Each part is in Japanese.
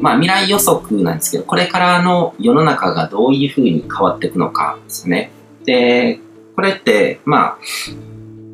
まあ未来予測なんですけど、これからの世の中がどういうふうに変わっていくのかですね。で、これって、まあ、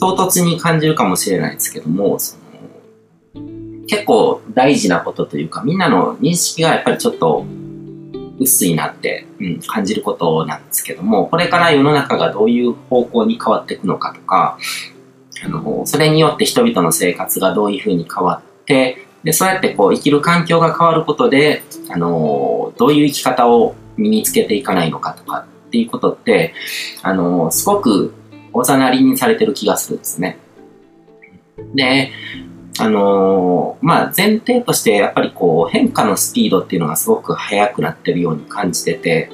唐突に感じるかもしれないですけども、その結構大事なことというか、みんなの認識がやっぱりちょっと薄いなって、うん、感じることなんですけども、これから世の中がどういう方向に変わっていくのかとか、あの、それによって人々の生活がどういうふうに変わって、で、そうやってこう生きる環境が変わることで、あの、どういう生き方を身につけていかないのかとかっていうことって、あの、すごくおざなりにされてる気がするんですね。で、あのー、まあ、前提としてやっぱりこう変化のスピードっていうのがすごく速くなってるように感じてて、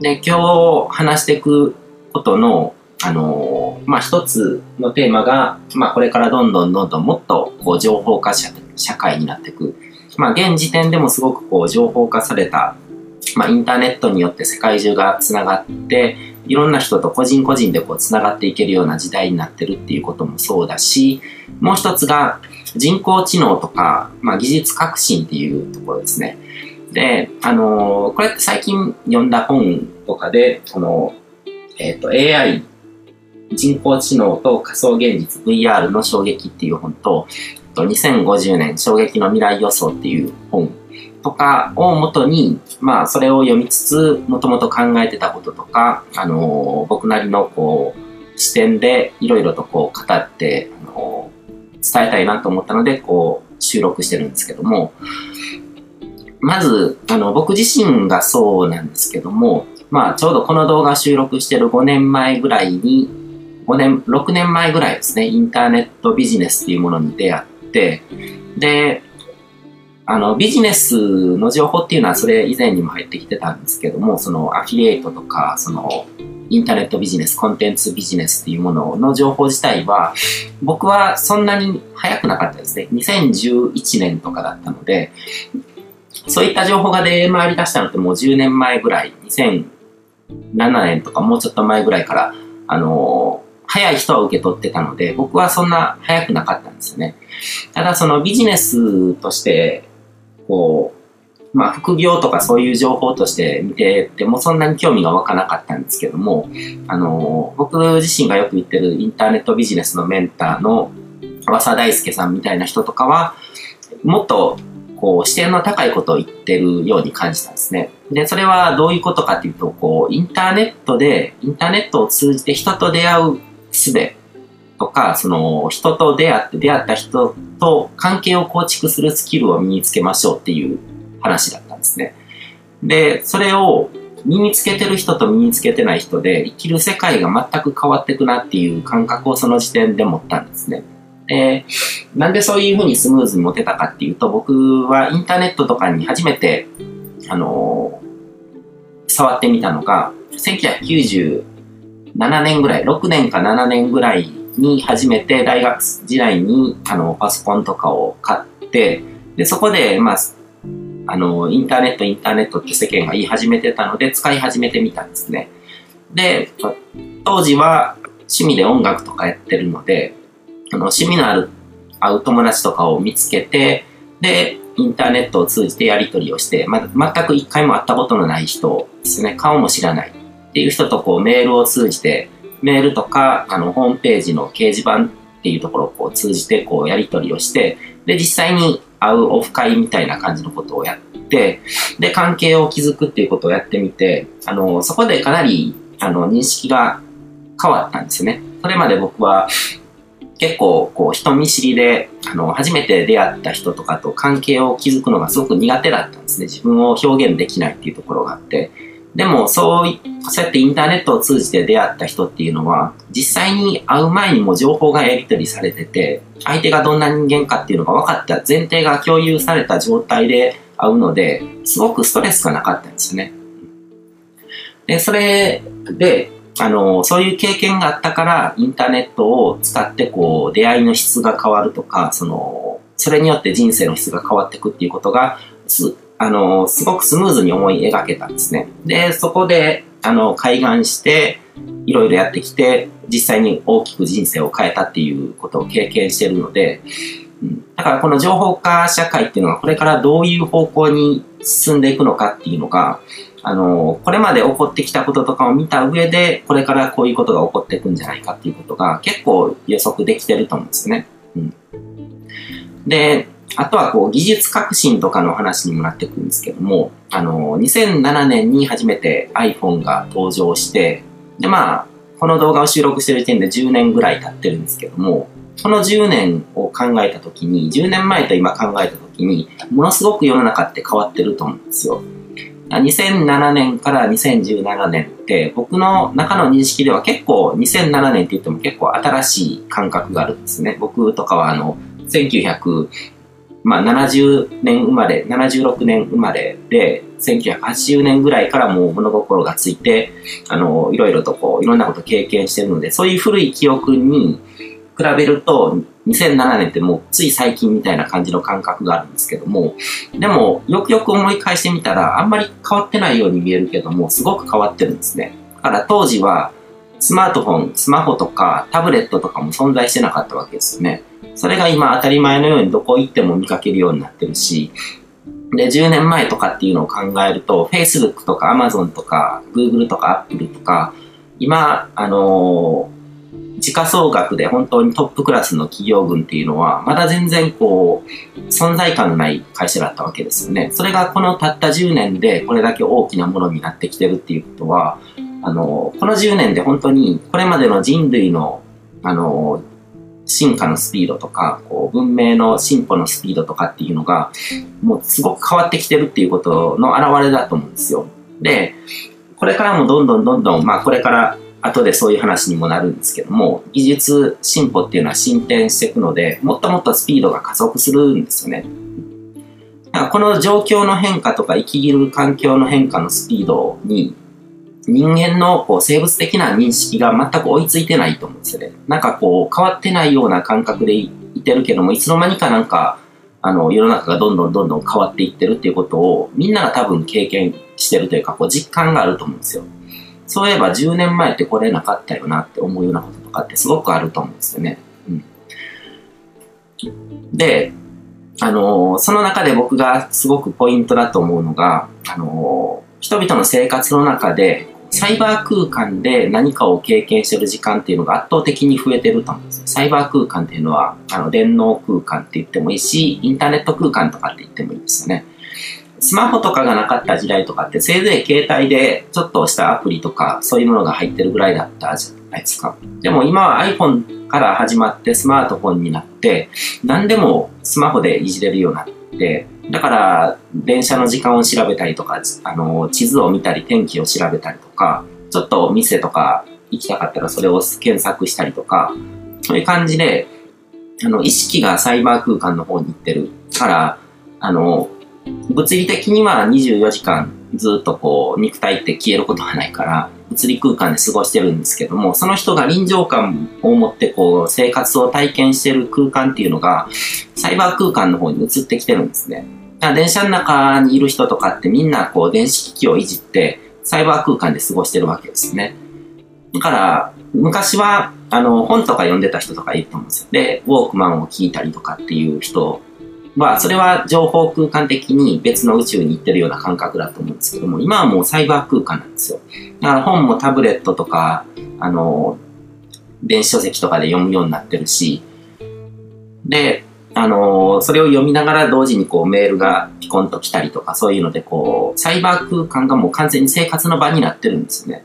で、今日話していくことの、あのー、まあ、一つのテーマが、まあ、これからどんどんどんどんもっとこう情報化社社会になっていく。まあ、現時点でもすごくこう情報化された、まあ、インターネットによって世界中がつながって、いろんな人と個人個人でこうつながっていけるような時代になってるっていうこともそうだし、もう一つが人工知能とか、まあ、技術革新っていうところですね。で、あのー、これって最近読んだ本とかで、この、えっ、ー、と、AI、人工知能と仮想現実 VR の衝撃っていう本と、2050年衝撃の未来予想っていう本とかをもとに、まあ、それを読みつつ、もともと考えてたこととか、あのー、僕なりのこう、視点でいろいろとこう語って、あのー、伝えたいなと思ったので、こう、収録してるんですけども、まず、あの、僕自身がそうなんですけども、まあ、ちょうどこの動画収録してる5年前ぐらいに、5年、6年前ぐらいですね、インターネットビジネスっていうものに出会って、で、あの、ビジネスの情報っていうのはそれ以前にも入ってきてたんですけども、そのアフィリエイトとか、そのインターネットビジネス、コンテンツビジネスっていうものの情報自体は、僕はそんなに早くなかったですね。2011年とかだったので、そういった情報が出回り出したのってもう10年前ぐらい、2007年とかもうちょっと前ぐらいから、あの、早い人は受け取ってたので、僕はそんな早くなかったんですよね。ただそのビジネスとしてこう、まあ、副業とかそういう情報として見ててもそんなに興味が湧かなかったんですけども、あの、僕自身がよく言ってるインターネットビジネスのメンターの和佐大輔さんみたいな人とかは、もっとこう視点の高いことを言ってるように感じたんですね。で、それはどういうことかっていうと、こう、インターネットで、インターネットを通じて人と出会う術とか、その人と出会って出会った人と関係を構築するスキルを身につけましょうっていう話だったんですね。で、それを身につけてる人と身につけてない人で生きる世界が全く変わってくなっていう感覚をその時点で持ったんですね。で、なんでそういうふうにスムーズに持てたかっていうと、僕はインターネットとかに初めて、あのー、触ってみたのが、1990 7年ぐらい、6年か7年ぐらいに初めて大学時代にあのパソコンとかを買って、で、そこで、まあ、あの、インターネット、インターネットって世間が言い始めてたので、使い始めてみたんですね。で、当時は趣味で音楽とかやってるので、あの、趣味のある、会う友達とかを見つけて、で、インターネットを通じてやり取りをして、ま、全く一回も会ったことのない人ですね、顔も知らないっていう人とこうメールを通じてメールとか、あの、ホームページの掲示板っていうところをこう通じてこうやり取りをして、で、実際に会うオフ会みたいな感じのことをやって、で、関係を築くっていうことをやってみて、あの、そこでかなり、あの、認識が変わったんですね。それまで僕は、結構、こう、人見知りで、あの、初めて出会った人とかと関係を築くのがすごく苦手だったんですね。自分を表現できないっていうところがあって。でも、そう、そうやってインターネットを通じて出会った人っていうのは、実際に会う前にも情報がやり取りされてて、相手がどんな人間かっていうのが分かった前提が共有された状態で会うので、すごくストレスがなかったんですね。で、それで、あの、そういう経験があったから、インターネットを使ってこう、出会いの質が変わるとか、その、それによって人生の質が変わっていくっていうことが、あの、すごくスムーズに思い描けたんですね。で、そこで、あの、開眼して、いろいろやってきて、実際に大きく人生を変えたっていうことを経験してるので、だからこの情報化社会っていうのがこれからどういう方向に進んでいくのかっていうのが、あの、これまで起こってきたこととかを見た上で、これからこういうことが起こっていくんじゃないかっていうことが結構予測できてると思うんですね。うん。で、あとはこう技術革新とかの話にもなってくるんですけども、あの、2007年に初めて iPhone が登場して、で、まあ、この動画を収録してる時点で10年ぐらい経ってるんですけども、その10年を考えたときに、10年前と今考えたときに、ものすごく世の中って変わってると思うんですよ。2007年から2017年って僕の中の認識では結構2007年って言っても結構新しい感覚があるんですね。僕とかはあの1900まあ、70年生まれ、76年生まれで、1980年ぐらいからもう物心がついて、あの、いろいろとこう、いろんなこと経験してるので、そういう古い記憶に比べると、2007年ってもうつい最近みたいな感じの感覚があるんですけども、でも、よくよく思い返してみたら、あんまり変わってないように見えるけども、すごく変わってるんですね。だから当時は、スマートフォン、スマホとかタブレットとかも存在してなかったわけですよね。それが今当たり前のようにどこ行っても見かけるようになってるし、で、10年前とかっていうのを考えると、Facebook とか Amazon とか Google とか Apple とか、今、あのー、時価総額で本当にトップクラスの企業群っていうのは、まだ全然こう、存在感のない会社だったわけですよね。それがこのたった10年でこれだけ大きなものになってきてるっていうことは、あの、この10年で本当にこれまでの人類の、あの、進化のスピードとか、こう文明の進歩のスピードとかっていうのが、もうすごく変わってきてるっていうことの表れだと思うんですよ。で、これからもどんどんどんどん、まあこれから後でそういう話にもなるんですけども、技術進歩っていうのは進展していくので、もっともっとスピードが加速するんですよね。だからこの状況の変化とか生きる環境の変化のスピードに人間のこう生物的な認識が全く追いついてないと思うんですよね。なんかこう変わってないような感覚でいてるけども、いつの間にかなんか、あの、世の中がどんどんどんどん変わっていってるっていうことを、みんなが多分経験してるというか、こう実感があると思うんですよ。そういえば10年前ってこれなかったよなって思うようなこととかってすごくあると思うんですよね。うん。で、あのその中で僕がすごくポイントだと思うのが、あの人々の生活の中でサイバー空間で何かを経験してる時間っていうのが圧倒的に増えてると思うんですサイバー空間っていうのは、あの、電脳空間って言ってもいいし、インターネット空間とかって言ってもいいですよね。スマホとかがなかった時代とかって、せいぜい携帯でちょっとしたアプリとか、そういうものが入ってるぐらいだったじゃないですか。でも今は iPhone から始まってスマートフォンになって、何でもスマホでいじれるようになって、だから、電車の時間を調べたりとか、あの、地図を見たり、天気を調べたりとか、ちょっと店とか行きたかったらそれを検索したりとか、そういう感じで、あの、意識がサイバー空間の方に行ってるから、あの、物理的には24時間ずっとこう、肉体って消えることがないから、物理空間で過ごしてるんですけども、その人が臨場感を持ってこう、生活を体験してる空間っていうのが、サイバー空間の方に移ってきてるんですね。電車の中にいる人とかってみんなこう、電子機器をいじって、サイバー空間で過ごしてるわけですね。だから、昔は、あの、本とか読んでた人とかいると思うんですよ。で、ウォークマンを聞いたりとかっていう人は、それは情報空間的に別の宇宙に行ってるような感覚だと思うんですけども、今はもうサイバー空間なんですよ。だから本もタブレットとか、あの、電子書籍とかで読むようになってるし、で、あのそれを読みながら同時にこうメールがピコンと来たりとか、そういうのでこう、サイバー空間がもう完全に生活の場になってるんですね。